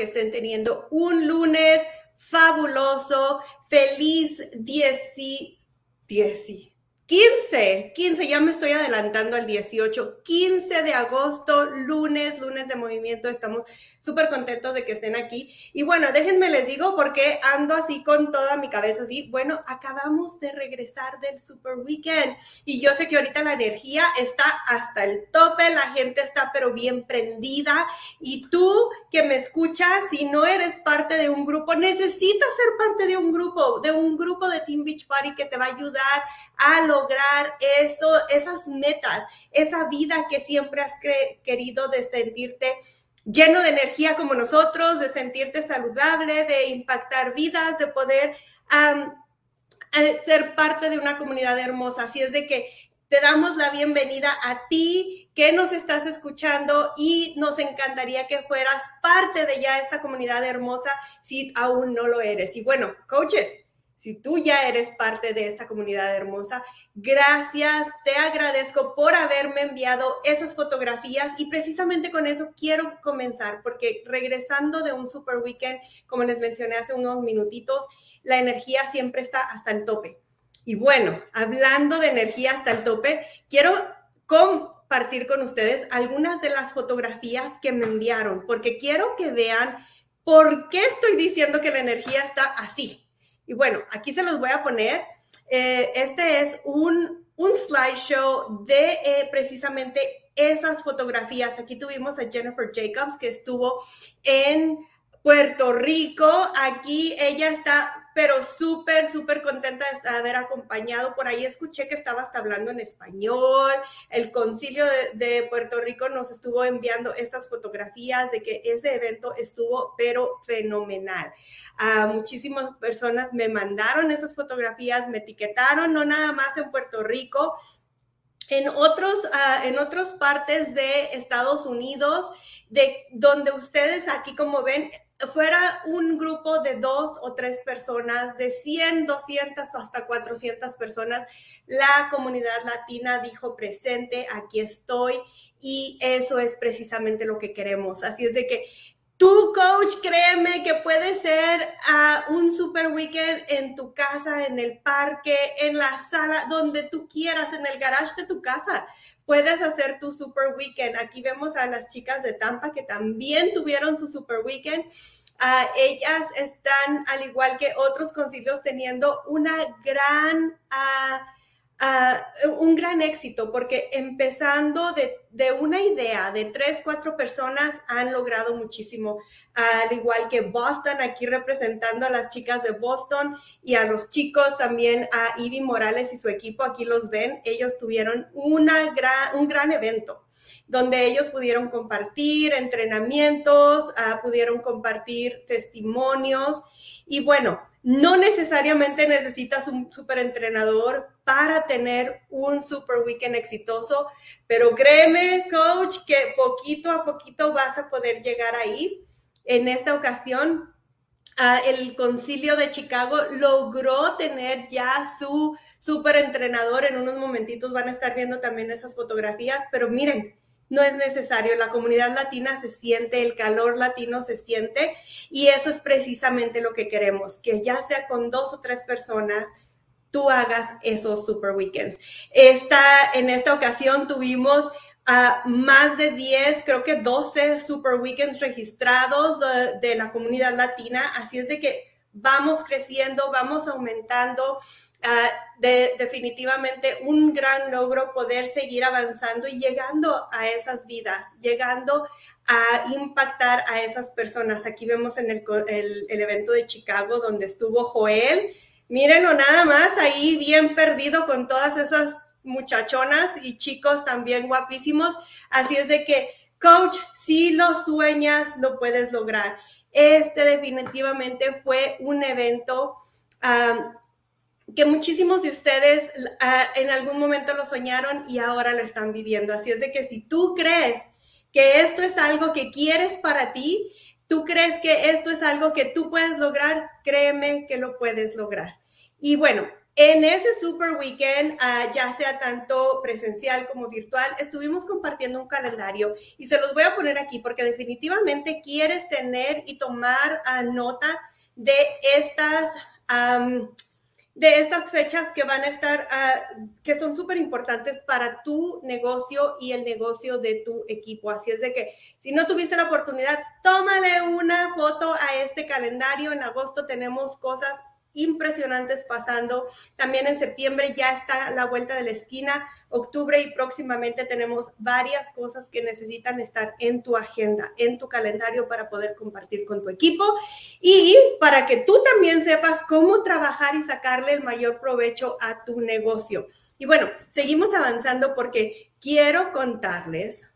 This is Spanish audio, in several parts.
Que estén teniendo un lunes fabuloso. Feliz 10, 10, 15, 15, ya me estoy adelantando al 18, 15 de agosto, lunes, lunes de movimiento, estamos súper contentos de que estén aquí. Y bueno, déjenme les digo porque ando así con toda mi cabeza así. Bueno, acabamos de regresar del Super Weekend y yo sé que ahorita la energía está hasta el tope, la gente está pero bien prendida y tú que me escuchas, si no eres parte de un grupo, necesitas ser parte de un grupo, de un grupo de Team Beach Party que te va a ayudar a lograr eso, esas metas, esa vida que siempre has querido de sentirte lleno de energía como nosotros, de sentirte saludable, de impactar vidas, de poder eh, ser parte de una comunidad hermosa. Así es de que te damos la bienvenida a ti que nos estás escuchando y nos encantaría que fueras parte de ya esta comunidad hermosa si aún no lo eres. Y bueno, coaches, si tú ya eres parte de esta comunidad hermosa, gracias, te agradezco por haberme enviado esas fotografías y precisamente con eso quiero comenzar, porque regresando de un super weekend, como les mencioné hace unos minutitos, la energía siempre está hasta el tope. Y bueno, hablando de energía hasta el tope, quiero compartir con ustedes algunas de las fotografías que me enviaron, porque quiero que vean por qué estoy diciendo que la energía está así y bueno, aquí se los voy a poner. Eh, este es un, un slideshow de eh, precisamente esas fotografías. Aquí tuvimos a Jennifer Jacobs que estuvo en Puerto Rico. Aquí ella está, pero súper, súper contenta de haber acompañado. Por ahí escuché que estaba hasta hablando en español. El concilio de, Puerto Rico nos estuvo enviando estas fotografías de que ese evento estuvo, pero fenomenal. Ah, muchísimas personas me mandaron esas fotografías, me etiquetaron, no nada más en Puerto Rico, en otros, uh, en otras partes de Estados Unidos, de donde ustedes aquí como ven, fuera un grupo de dos o tres personas, de 100, 200 o hasta 400 personas, la comunidad latina dijo presente, aquí estoy y eso es precisamente lo que queremos. Así es de que Tú, coach, créeme que puede ser ah, un super weekend en tu casa, en el parque, en la sala, donde tú quieras, en el garage de tu casa. Puedes hacer tu super weekend. Aquí vemos a las chicas de Tampa que también tuvieron su super weekend. Ellas están, al igual que otros concilios, teniendo una gran... Uh, un gran éxito porque empezando de, una idea de tres, cuatro personas han logrado muchísimo, al igual que Boston, aquí representando a las chicas de Boston y a los chicos también, a Ivy Morales y su equipo, aquí los ven, ellos tuvieron una gran, un gran evento donde ellos pudieron compartir entrenamientos, uh, pudieron compartir testimonios y bueno, no necesariamente necesitas un super entrenador para tener un super weekend exitoso, pero créeme, coach, que poquito a poquito vas a poder llegar ahí. En esta ocasión, uh, el concilio de Chicago logró tener ya su super entrenador. En unos momentitos van a estar viendo también esas fotografías, pero miren, no es necesario. La comunidad latina se siente, el calor latino se siente y eso es precisamente lo que queremos, que ya sea con dos o tres personas, tú hagas esos super weekends. Esta, en esta ocasión tuvimos más de 10, creo que 12 super weekends registrados de la comunidad latina, así es de que vamos creciendo, vamos aumentando. Ah, de, definitivamente un gran logro poder seguir avanzando y llegando a esas vidas, llegando a impactar a esas personas. Aquí vemos en el, evento de Chicago donde estuvo Joel. Mírenlo nada más ahí bien perdido con todas esas muchachonas y chicos también guapísimos. Así es de que, coach, si lo sueñas, lo puedes lograr. Este definitivamente fue un evento que muchísimos de ustedes ah, en algún momento lo soñaron y ahora lo están viviendo. Así es de que si tú crees que esto es algo que quieres para ti, tú crees que esto es algo que tú puedes lograr, créeme que lo puedes lograr. Y bueno, en ese super weekend, uh, ya sea tanto presencial como virtual, estuvimos compartiendo un calendario y se los voy a poner aquí porque definitivamente quieres tener y tomar uh, nota de estas, de estas fechas que van a estar, uh, que son súper importantes para tu negocio y el negocio de tu equipo. Así es de que si no tuviste la oportunidad, tómale una foto a este calendario. En agosto tenemos cosas impresionantes pasando. También en septiembre ya está la vuelta de la esquina, octubre y próximamente tenemos varias cosas que necesitan estar en tu agenda, en tu calendario para poder compartir con tu equipo y para que tú también sepas cómo trabajar y sacarle el mayor provecho a tu negocio. Y bueno, seguimos avanzando porque quiero contarles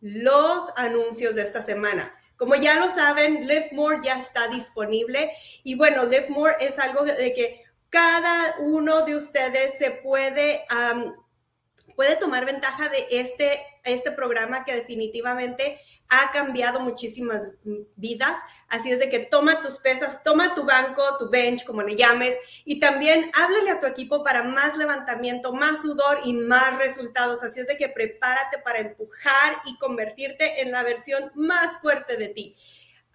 los anuncios de esta semana. Como ya lo saben, Live More ya está disponible. Y bueno, Live More es algo de que cada uno de ustedes se puede, puede tomar ventaja de este este programa que definitivamente ha cambiado muchísimas vidas. Así es de que toma tus pesas, toma tu banco, tu bench, como le llames, y también háblale a tu equipo para más levantamiento, más sudor y más resultados. Así es de que prepárate para empujar y convertirte en la versión más fuerte de ti.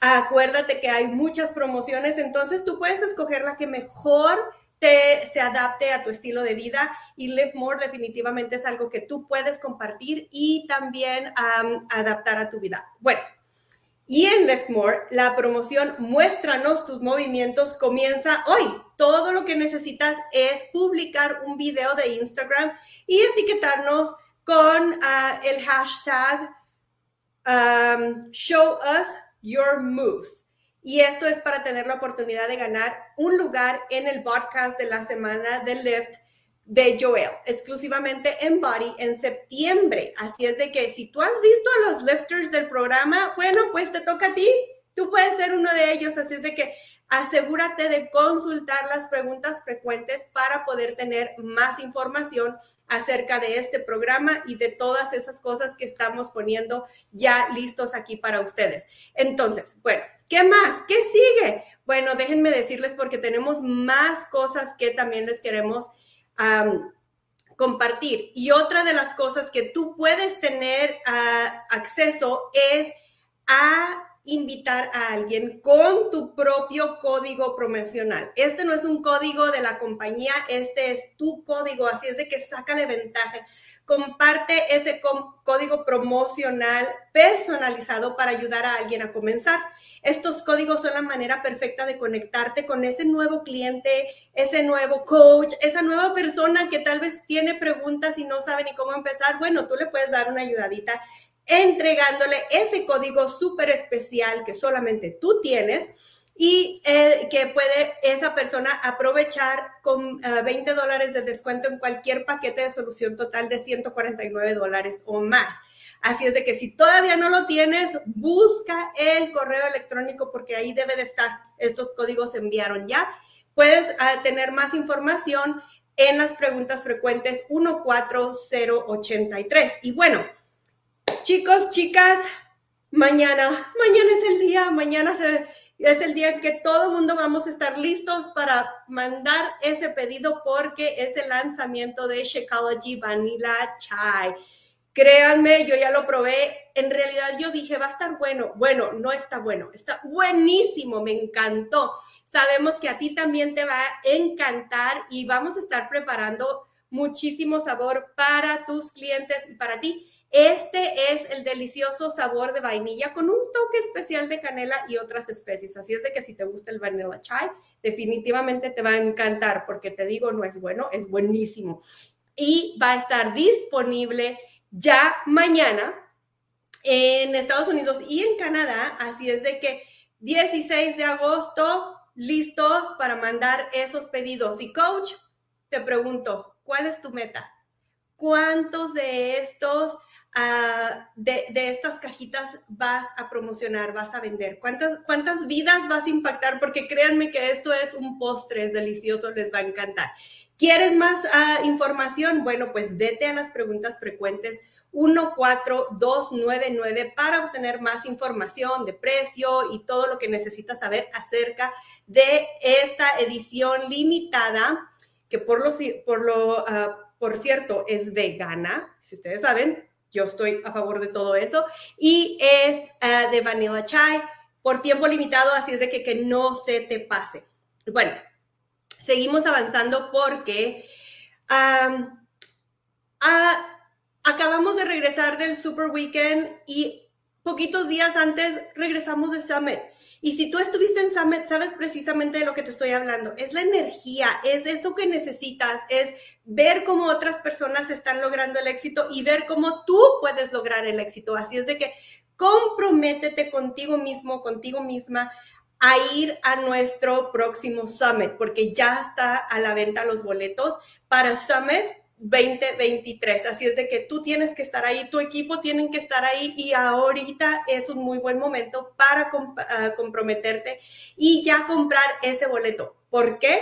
Acuérdate que hay muchas promociones, entonces tú puedes escoger la que mejor se adapte a tu estilo de vida y Live More definitivamente es algo que tú puedes compartir y también adaptar a tu vida. Bueno, y en Live More, la promoción Muéstranos tus movimientos comienza hoy. Todo lo que necesitas es publicar un video de Instagram y etiquetarnos con ah, el hashtag Show Us Your Moves. Y esto es para tener la oportunidad de ganar un lugar en el podcast de la semana del Lift de Joel, exclusivamente en Body en septiembre. Así es de que si tú has visto a los lifters del programa, bueno, pues te toca a ti. Tú puedes ser uno de ellos. Así es de que asegúrate de consultar las preguntas frecuentes para poder tener más información acerca de este programa y de todas esas cosas que estamos poniendo ya listos aquí para ustedes. Entonces, bueno, ¿qué más? ¿Qué sigue? Bueno, déjenme decirles porque tenemos más cosas que también les queremos compartir. Y otra de las cosas que tú puedes tener ah, acceso es a invitar a alguien con tu propio código promocional. Este no es un código de la compañía, este es tu código, así es de que sácale ventaja. Comparte ese código promocional personalizado para ayudar a alguien a comenzar. Estos códigos son la manera perfecta de conectarte con ese nuevo cliente, ese nuevo coach, esa nueva persona que tal vez tiene preguntas y no sabe ni cómo empezar. Bueno, tú le puedes dar una ayudadita entregándole ese código súper especial que solamente tú tienes y eh, que puede esa persona aprovechar con 20 eh, dólares de descuento en cualquier paquete de solución total de 149 dólares o más. Así es de que si todavía no lo tienes, busca el correo electrónico porque ahí debe de estar. Estos códigos se enviaron ya. Puedes ah, tener más información en las preguntas frecuentes 14083. Y bueno, Chicos, chicas, mañana, mañana es el día, mañana es el día que todo el mundo vamos a estar listos para mandar ese pedido porque es el lanzamiento de Shakeology Vanilla Chai. Créanme, yo ya lo probé. En realidad yo dije, va a estar bueno. Bueno, no está bueno, está buenísimo, me encantó. Sabemos que a ti también te va a encantar y vamos a estar preparando muchísimo sabor para tus clientes y para ti. Este es el delicioso sabor de vainilla con un toque especial de canela y otras especies. Así es de que si te gusta el vanilla chai, definitivamente te va a encantar porque te digo, no es bueno, es buenísimo. Y va a estar disponible ya mañana en Estados Unidos y en Canadá. Así es de que 16 de agosto, listos para mandar esos pedidos. Y coach, te pregunto, ¿cuál es tu meta? ¿Cuántos de estos Ah, de, estas cajitas vas a promocionar, vas a vender? ¿Cuántas, ¿Cuántas vidas vas a impactar? Porque créanme que esto es un postre, es delicioso, les va a encantar. ¿Quieres más ah, información? Bueno, pues vete a las preguntas frecuentes 14299 para obtener más información de precio y todo lo que necesitas saber acerca de esta edición limitada que por lo, por lo, ah, por cierto, es vegana, si ustedes saben, yo estoy a favor de todo eso, y es ah, de vanilla chai por tiempo limitado, así es de que, que no se te pase. Bueno, seguimos avanzando porque acabamos de regresar del Super Weekend y poquitos días antes regresamos de Summit. Y si tú estuviste en Summit, sabes precisamente de lo que te estoy hablando. Es la energía, es eso que necesitas, es ver cómo otras personas están logrando el éxito y ver cómo tú puedes lograr el éxito. Así es de que comprométete contigo mismo, contigo misma a ir a nuestro próximo Summit, porque ya está a la venta los boletos para Summit 2023. Así es de que tú tienes que estar ahí, tu equipo tienen que estar ahí y ahorita es un muy buen momento para ah, comprometerte y ya comprar ese boleto. ¿Por qué?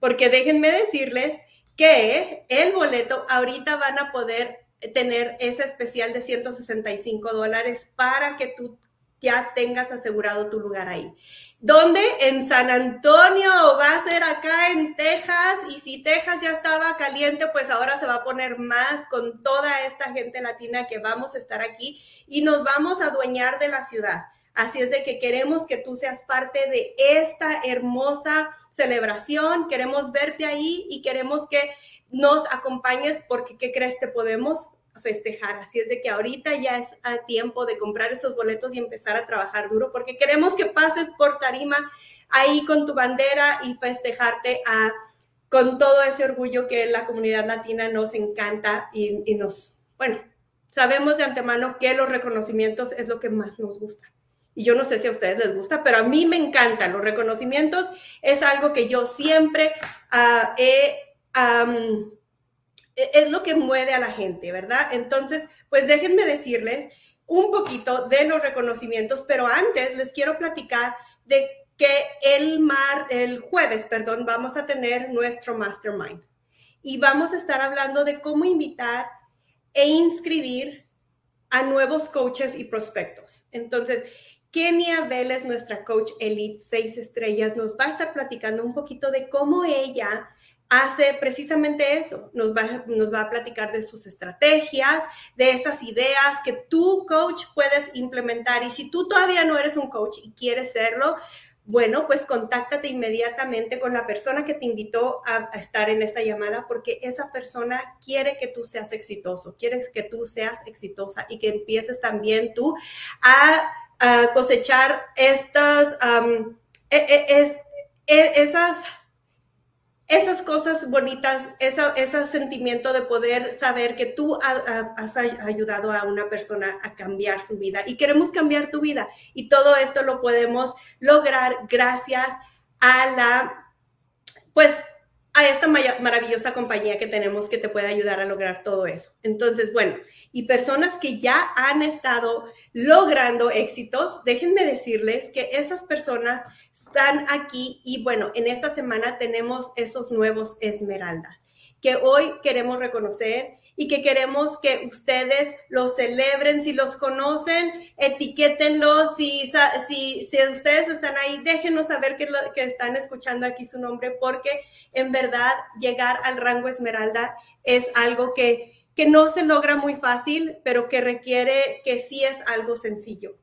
Porque déjenme decirles que el boleto ahorita van a poder tener ese especial de 165 dólares para que tú ya tengas asegurado tu lugar ahí. ¿Dónde? En San Antonio, va a ser acá en Texas. Y si Texas ya estaba caliente, pues ahora se va a poner más con toda esta gente latina que vamos a estar aquí y nos vamos a adueñar de la ciudad. Así es de que queremos que tú seas parte de esta hermosa celebración. Queremos verte ahí y queremos que nos acompañes porque, ¿qué crees? Te podemos festejar. Así es de que ahorita ya es a tiempo de comprar esos boletos y empezar a trabajar duro porque queremos que pases por tarima ahí con tu bandera y festejarte a, con todo ese orgullo que la comunidad latina nos encanta y, nos, bueno, sabemos de antemano que los reconocimientos es lo que más nos gusta. Y yo no sé si a ustedes les gusta, pero a mí me encantan los reconocimientos. Es algo que yo siempre uh, he es lo que mueve a la gente, ¿verdad? Entonces, pues déjenme decirles un poquito de los reconocimientos, pero antes les quiero platicar de que el, mar, el jueves, perdón, vamos a tener nuestro mastermind y vamos a estar hablando de cómo invitar e inscribir a nuevos coaches y prospectos. Entonces, Kenia Vélez, nuestra coach elite seis estrellas, nos va a estar platicando un poquito de cómo ella hace precisamente eso. Nos va, nos va a platicar de sus estrategias, de esas ideas que tú, coach, puedes implementar. Y si tú todavía no eres un coach y quieres serlo, bueno, pues contáctate inmediatamente con la persona que te invitó a, estar en esta llamada porque esa persona quiere que tú seas exitoso, quiere que tú seas exitosa y que empieces también tú a, cosechar estas, e, e, e, esas esas cosas bonitas, ese sentimiento de poder saber que tú has ayudado a una persona a cambiar su vida y queremos cambiar tu vida. Y todo esto lo podemos lograr gracias a la, pues, a esta maravillosa compañía que tenemos que te puede ayudar a lograr todo eso. Entonces, bueno, y personas que ya han estado logrando éxitos, déjenme decirles que esas personas están aquí y bueno, en esta semana tenemos esos nuevos esmeraldas que hoy queremos reconocer y que queremos que ustedes los celebren. Si los conocen, etiquétenlos. Si, si, si ustedes están ahí, déjenos saber que, que están escuchando aquí su nombre, porque en verdad llegar al rango esmeralda es algo que, que no se logra muy fácil, pero que requiere, que sí es algo sencillo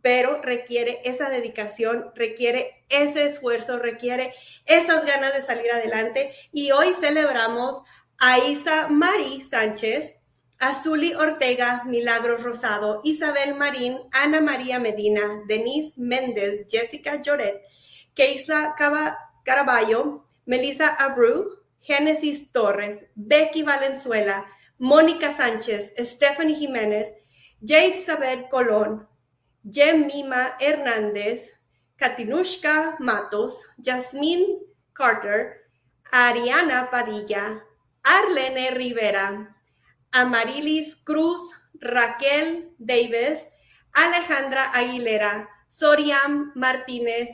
pero requiere esa dedicación, requiere ese esfuerzo, requiere esas ganas de salir adelante. Y hoy celebramos a Mari Sánchez, Azuli Ortega, Milagros Rosado, Isabel Marín, Ana María Medina, Denise Méndez, Jessica Lloret, Keisla Caraballo, Melissa Abreu, Génesis Torres, Becky Valenzuela, Mónica Sánchez, Stephanie Jiménez, Jade Isabel Colón, Jemima Hernández, Katinushka Matos, Jasmine Carter, Ariana Padilla, Arlene Rivera, Amarilis Cruz, Raquel Davis, Alejandra Aguilera, Soriam Martínez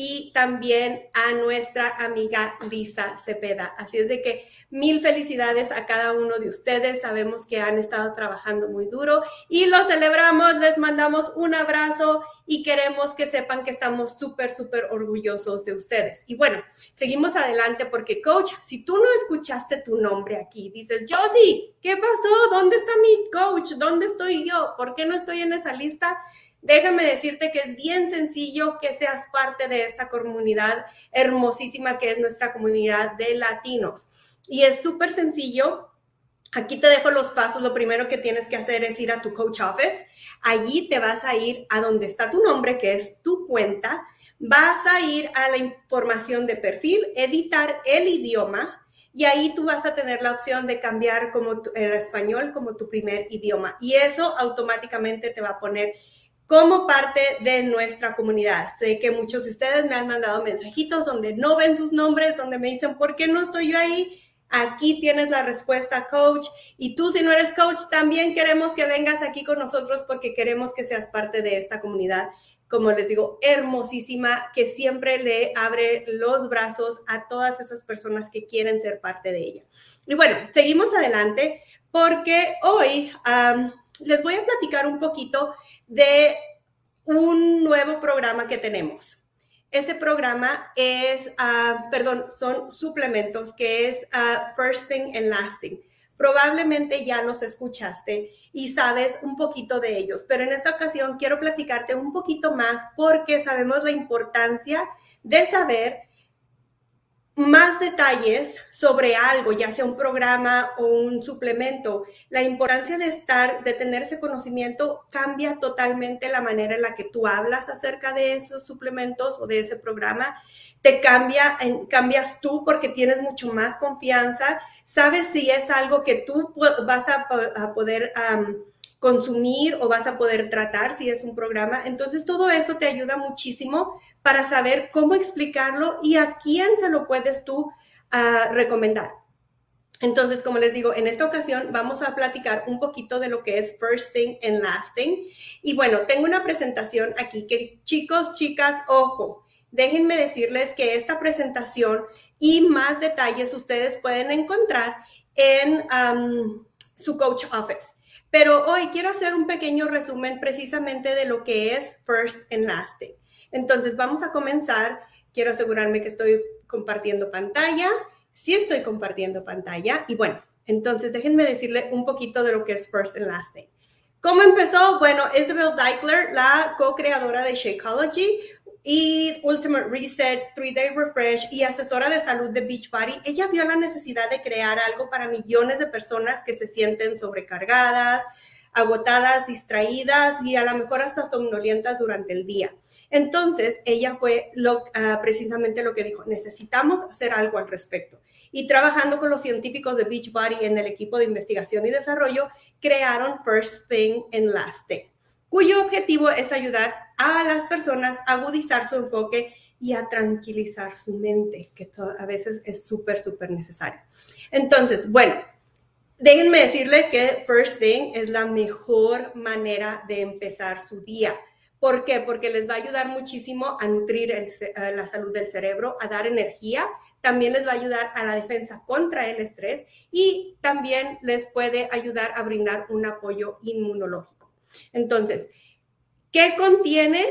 y también a nuestra amiga Lisa Cepeda. Así es de que mil felicidades a cada uno de ustedes. Sabemos que han estado trabajando muy duro y lo celebramos. Les mandamos un abrazo y queremos que sepan que estamos súper, súper orgullosos de ustedes. Y bueno, seguimos adelante porque, coach, si tú no escuchaste tu nombre aquí, dices, Josie, ¿qué pasó? ¿Dónde está mi coach? ¿Dónde estoy yo? ¿Por qué no estoy en esa lista? Déjame decirte que es bien sencillo que seas parte de esta comunidad hermosísima que es nuestra comunidad de latinos. Y es súper sencillo. Aquí te dejo los pasos. Lo primero que tienes que hacer es ir a tu coach office. Allí te vas a ir a donde está tu nombre, que es tu cuenta. Vas a ir a la información de perfil, editar el idioma y ahí tú vas a tener la opción de cambiar como el español como tu primer idioma y eso automáticamente te va a poner como parte de nuestra comunidad. Sé que muchos de ustedes me han mandado mensajitos donde no ven sus nombres, donde me dicen, ¿por qué no estoy yo ahí? Aquí tienes la respuesta, coach. Y tú, si no eres coach, también queremos que vengas aquí con nosotros porque queremos que seas parte de esta comunidad, como les digo, hermosísima, que siempre le abre los brazos a todas esas personas que quieren ser parte de ella. Y bueno, seguimos adelante porque hoy les voy a platicar un poquito de un nuevo programa que tenemos. Ese programa es, uh, perdón, son suplementos que es uh, First Thing and Lasting. Probablemente ya los escuchaste y sabes un poquito de ellos, pero en esta ocasión quiero platicarte un poquito más porque sabemos la importancia de saber más detalles sobre algo, ya sea un programa o un suplemento, la importancia de estar, de tener ese conocimiento cambia totalmente la manera en la que tú hablas acerca de esos suplementos o de ese programa. Te cambia, cambias tú porque tienes mucho más confianza, sabes si es algo que tú vas a, poder consumir o vas a poder tratar si es un programa. Entonces, todo eso te ayuda muchísimo para saber cómo explicarlo y a quién se lo puedes tú ah, recomendar. Entonces, como les digo, en esta ocasión vamos a platicar un poquito de lo que es First Thing and Lasting. Y bueno, tengo una presentación aquí que chicos, chicas, ojo, déjenme decirles que esta presentación y más detalles ustedes pueden encontrar en su coach office. Pero hoy quiero hacer un pequeño resumen precisamente de lo que es First and Lasting. Entonces, vamos a comenzar. Quiero asegurarme que estoy compartiendo pantalla. Sí estoy compartiendo pantalla. Y bueno, entonces déjenme decirle un poquito de lo que es First and Lasting. ¿Cómo empezó? Bueno, Isabel Deichler, la co-creadora de Shakeology, y Ultimate Reset, Three Day Refresh y asesora de salud de Beachbody, ella vio la necesidad de crear algo para millones de personas que se sienten sobrecargadas, agotadas, distraídas y a lo mejor hasta somnolientas durante el día. Entonces, ella fue lo, ah, precisamente lo que dijo, necesitamos hacer algo al respecto. Y trabajando con los científicos de Beachbody en el equipo de investigación y desarrollo, crearon First Thing and Last Thing cuyo objetivo es ayudar a las personas a agudizar su enfoque y a tranquilizar su mente, que a veces es súper, súper necesario. Entonces, bueno, déjenme decirle que First Thing es la mejor manera de empezar su día. ¿Por qué? Porque les va a ayudar muchísimo a nutrir la salud del cerebro, a dar energía, también les va a ayudar a la defensa contra el estrés y también les puede ayudar a brindar un apoyo inmunológico. Entonces, ¿qué contiene?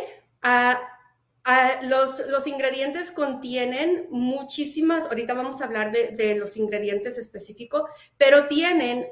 Los, ingredientes contienen muchísimas, ahorita vamos a hablar de, los ingredientes específicos, pero tienen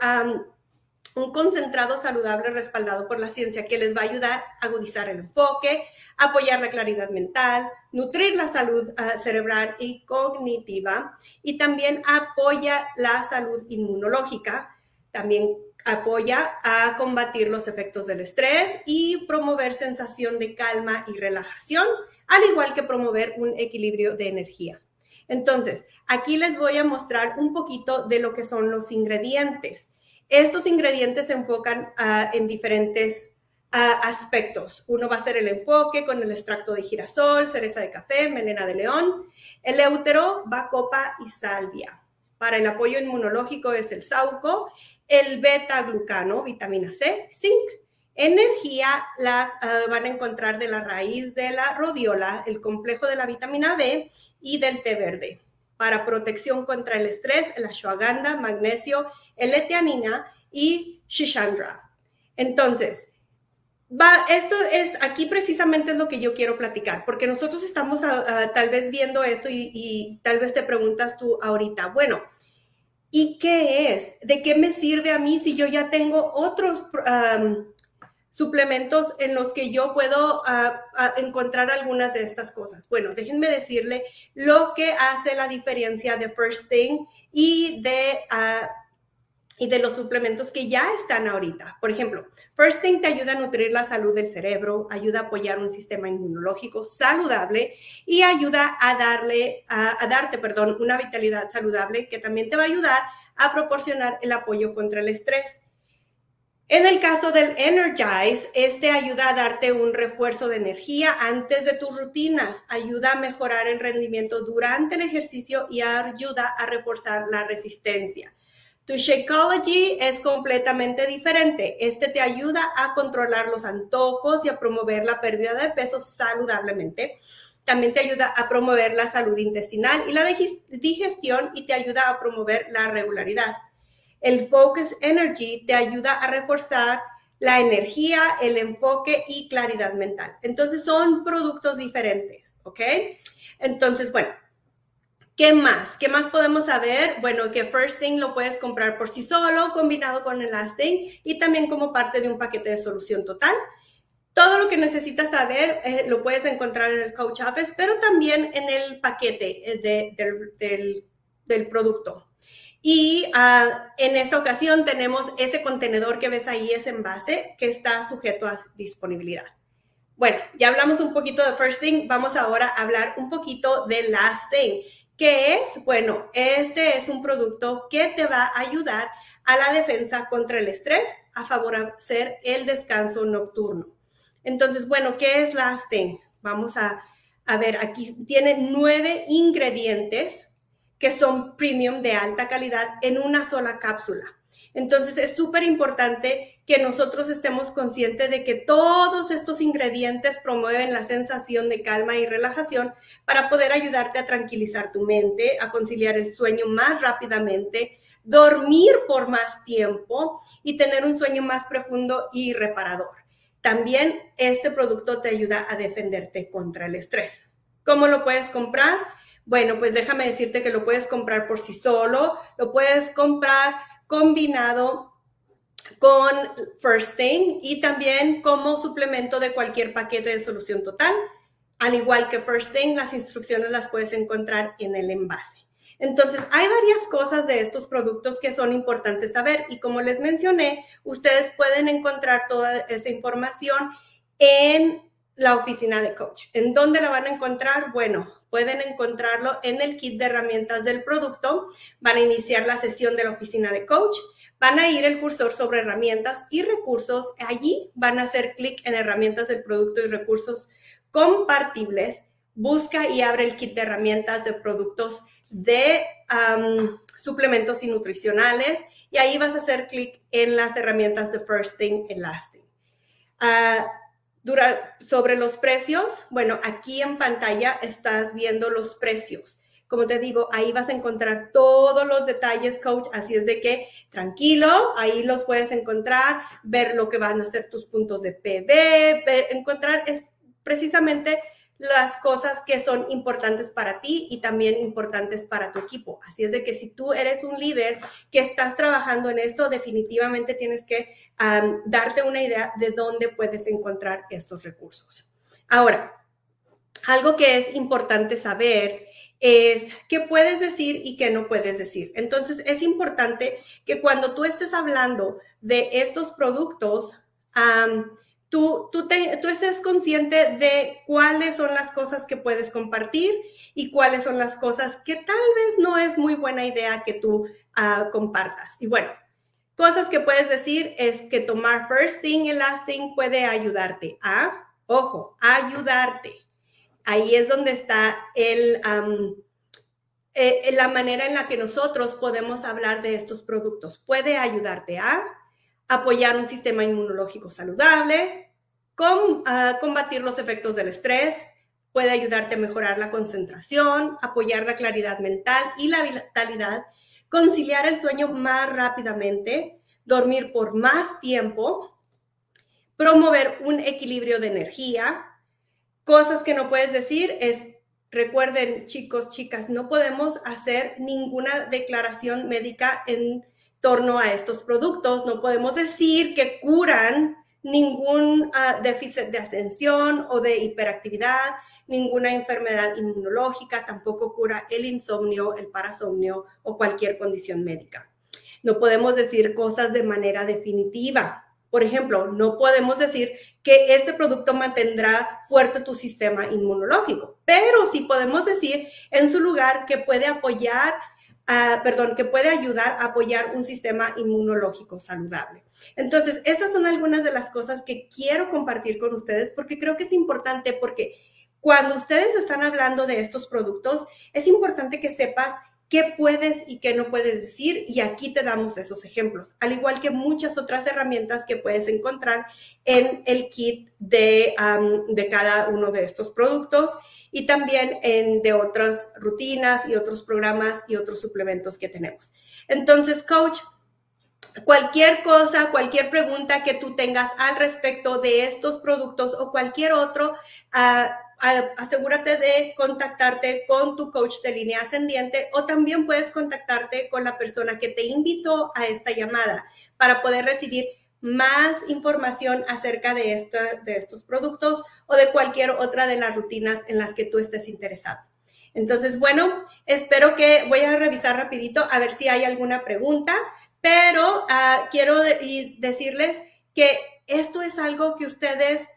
un concentrado saludable respaldado por la ciencia que les va a ayudar a agudizar el enfoque, apoyar la claridad mental, nutrir la salud ah, cerebral y cognitiva y también apoya la salud inmunológica, también apoya a combatir los efectos del estrés y promover sensación de calma y relajación, al igual que promover un equilibrio de energía. Entonces, aquí les voy a mostrar un poquito de lo que son los ingredientes. Estos ingredientes se enfocan ah, en diferentes ah, aspectos. Uno va a ser el enfoque con el extracto de girasol, cereza de café, melena de león, el éutero, bacopa y salvia. Para el apoyo inmunológico es el sauco el beta-glucano, vitamina C, zinc, energía la ah, van a encontrar de la raíz de la rodiola, el complejo de la vitamina D y del té verde. Para protección contra el estrés, la ashwagandha, magnesio, L-etianina y shishandra. Entonces, Va, esto es, aquí precisamente es lo que yo quiero platicar, porque nosotros estamos ah, ah, tal vez viendo esto y, tal vez te preguntas tú ahorita, bueno, ¿y qué es? ¿De qué me sirve a mí si yo ya tengo otros suplementos en los que yo puedo ah, encontrar algunas de estas cosas? Bueno, déjenme decirle lo que hace la diferencia de First Thing y de y de los suplementos que ya están ahorita. Por ejemplo, First Thing te ayuda a nutrir la salud del cerebro, ayuda a apoyar un sistema inmunológico saludable y ayuda a darle, a, darte, perdón, una vitalidad saludable que también te va a ayudar a proporcionar el apoyo contra el estrés. En el caso del Energize, este ayuda a darte un refuerzo de energía antes de tus rutinas, ayuda a mejorar el rendimiento durante el ejercicio y ayuda a reforzar la resistencia. Tu Shakeology es completamente diferente. Este te ayuda a controlar los antojos y a promover la pérdida de peso saludablemente. También te ayuda a promover la salud intestinal y la digestión y te ayuda a promover la regularidad. El Focus Energy te ayuda a reforzar la energía, el enfoque y claridad mental. Entonces son productos diferentes, ¿ok? Entonces, bueno, ¿Qué más? ¿Qué más podemos saber? Bueno, que First Thing lo puedes comprar por sí solo, combinado con el Last Thing y también como parte de un paquete de solución total. Todo lo que necesitas saber eh, lo puedes encontrar en el Coach Office, pero también en el paquete eh, del, producto. Y ah, en esta ocasión tenemos ese contenedor que ves ahí, ese envase, que está sujeto a disponibilidad. Bueno, ya hablamos un poquito de First Thing, vamos ahora a hablar un poquito de Last Thing. ¿Qué es? Bueno, este es un producto que te va a ayudar a la defensa contra el estrés, a favorecer el descanso nocturno. Entonces, bueno, ¿qué es la Asten? Vamos a, a ver, aquí tiene nueve ingredientes que son premium de alta calidad en una sola cápsula. Entonces es súper importante que nosotros estemos conscientes de que todos estos ingredientes promueven la sensación de calma y relajación para poder ayudarte a tranquilizar tu mente, a conciliar el sueño más rápidamente, dormir por más tiempo y tener un sueño más profundo y reparador. También este producto te ayuda a defenderte contra el estrés. ¿Cómo lo puedes comprar? Bueno, pues déjame decirte que lo puedes comprar por sí solo, lo puedes comprar combinado con First Thing y también como suplemento de cualquier paquete de solución total. Al igual que First Thing, las instrucciones las puedes encontrar en el envase. Entonces, hay varias cosas de estos productos que son importantes saber y como les mencioné, ustedes pueden encontrar toda esa información en la oficina de coach. ¿En dónde la van a encontrar? Bueno, pueden encontrarlo en el kit de herramientas del producto. Van a iniciar la sesión de la oficina de coach. Van a ir el cursor sobre herramientas y recursos. Allí van a hacer clic en herramientas del producto y recursos compartibles. Busca y abre el kit de herramientas de productos de suplementos y nutricionales. Y ahí vas a hacer clic en las herramientas de First Thing and Lasting. Uh, sobre los precios, bueno, aquí en pantalla estás viendo los precios. Como te digo, ahí vas a encontrar todos los detalles, coach. Así es de que tranquilo, ahí los puedes encontrar, ver lo que van a ser tus puntos de PB, encontrar es precisamente las cosas que son importantes para ti y también importantes para tu equipo. Así es de que si tú eres un líder que estás trabajando en esto, definitivamente tienes que darte una idea de dónde puedes encontrar estos recursos. Ahora, algo que es importante saber es qué puedes decir y qué no puedes decir. Entonces, es importante que cuando tú estés hablando de estos productos, tú, tú, tú consciente de cuáles son las cosas que puedes compartir y cuáles son las cosas que tal vez no es muy buena idea que tú ah, compartas. Y bueno, cosas que puedes decir es que tomar first thing y last thing puede ayudarte a, ojo, ayudarte. Ahí es donde está el, eh, la manera en la que nosotros podemos hablar de estos productos. Puede ayudarte a apoyar un sistema inmunológico saludable, con, ah, combatir los efectos del estrés, puede ayudarte a mejorar la concentración, apoyar la claridad mental y la vitalidad, conciliar el sueño más rápidamente, dormir por más tiempo, promover un equilibrio de energía. Cosas que no puedes decir es, recuerden chicos, chicas, no podemos hacer ninguna declaración médica en torno a estos productos, no podemos decir que curan ningún uh, déficit de ascensión o de hiperactividad, ninguna enfermedad inmunológica, tampoco cura el insomnio, el parasomnio o cualquier condición médica. No podemos decir cosas de manera definitiva. Por ejemplo, no podemos decir que este producto mantendrá fuerte tu sistema inmunológico, pero sí podemos decir en su lugar que puede apoyar perdón, que puede ayudar a apoyar un sistema inmunológico saludable. Entonces, estas son algunas de las cosas que quiero compartir con ustedes porque creo que es importante porque cuando ustedes están hablando de estos productos, es importante que sepas qué puedes y qué no puedes decir y aquí te damos esos ejemplos, al igual que muchas otras herramientas que puedes encontrar en el kit de, de cada uno de estos productos y también en, de otras rutinas y otros programas y otros suplementos que tenemos. Entonces, coach, cualquier cosa, cualquier pregunta que tú tengas al respecto de estos productos o cualquier otro, uh, asegúrate de contactarte con tu coach de línea ascendiente o también puedes contactarte con la persona que te invitó a esta llamada para poder recibir más información acerca de, de estos productos o de cualquier otra de las rutinas en las que tú estés interesado. Entonces, bueno, espero que voy a revisar rapidito a ver si hay alguna pregunta, pero ah, quiero decirles que esto es algo que ustedes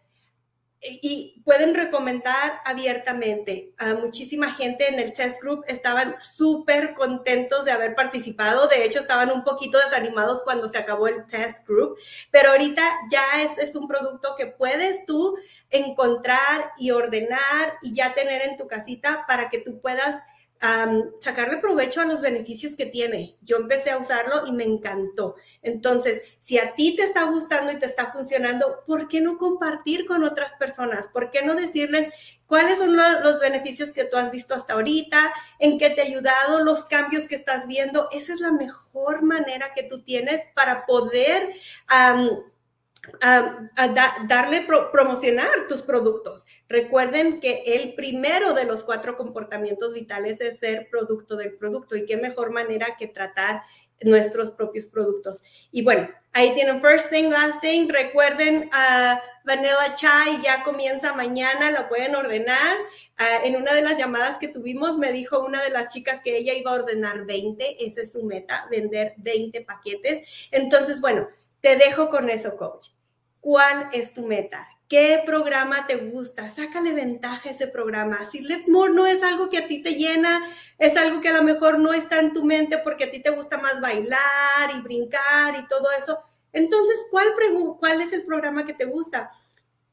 y pueden recomendar abiertamente. A muchísima gente en el test group estaban súper contentos de haber participado. De hecho, estaban un poquito desanimados cuando se acabó el test group. Pero ahorita ya es, es un producto que puedes tú encontrar y ordenar y ya tener en tu casita para que tú puedas sacarle provecho a los beneficios que tiene. Yo empecé a usarlo y me encantó. Entonces, si a ti te está gustando y te está funcionando, ¿por qué no compartir con otras personas? ¿Por qué no decirles cuáles son los, beneficios que tú has visto hasta ahorita? ¿En qué te ha ayudado? ¿Los cambios que estás viendo? Esa es la mejor manera que tú tienes para poder a, darle promocionar tus productos. Recuerden que el primero de los cuatro comportamientos vitales es ser producto del producto y qué mejor manera que tratar nuestros propios productos. Y bueno, ahí tienen first thing, last thing. Recuerden, uh, Vanilla Chai ya comienza mañana, lo pueden ordenar. Ah, en una de las llamadas que tuvimos me dijo una de las chicas que ella iba a ordenar 20, esa es su meta, vender 20 paquetes. Entonces, bueno, te dejo con eso, coach. ¿Cuál es tu meta? ¿Qué programa te gusta? Sácale ventaja a ese programa. Si Live More no es algo que a ti te llena, es algo que a lo mejor no está en tu mente porque a ti te gusta más bailar y brincar y todo eso, entonces, ¿cuál, cuál es el programa que te gusta?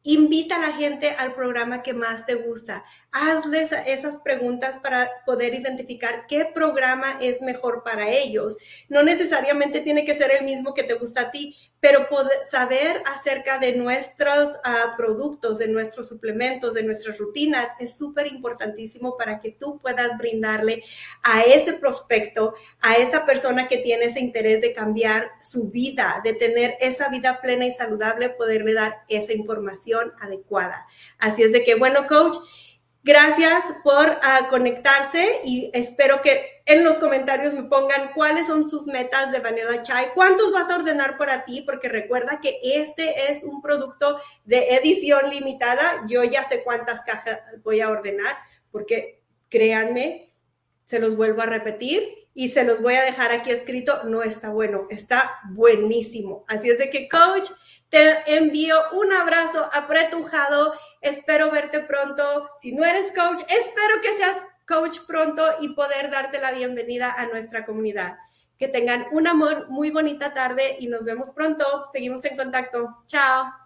Invita a la gente al programa que más te gusta. Hazles esas preguntas para poder identificar qué programa es mejor para ellos. No necesariamente tiene que ser el mismo que te gusta a ti, pero poder saber acerca de nuestros uh, productos, de nuestros suplementos, de nuestras rutinas es súper importantísimo para que tú puedas brindarle a ese prospecto, a esa persona que tiene ese interés de cambiar su vida, de tener esa vida plena y saludable, poderle dar esa información adecuada. Así es de que, bueno, coach, gracias por ah, conectarse y espero que en los comentarios me pongan cuáles son sus metas de Vanilla Chai, cuántos vas a ordenar para ti, porque recuerda que este es un producto de edición limitada. Yo ya sé cuántas cajas voy a ordenar, porque créanme, se los vuelvo a repetir y se los voy a dejar aquí escrito, no está bueno, está buenísimo. Así es de que, coach, te envío un abrazo apretujado. Espero verte pronto. Si no eres coach, espero que seas coach pronto y poder darte la bienvenida a nuestra comunidad. Que tengan un amor muy bonita tarde y nos vemos pronto. Seguimos en contacto. Chao.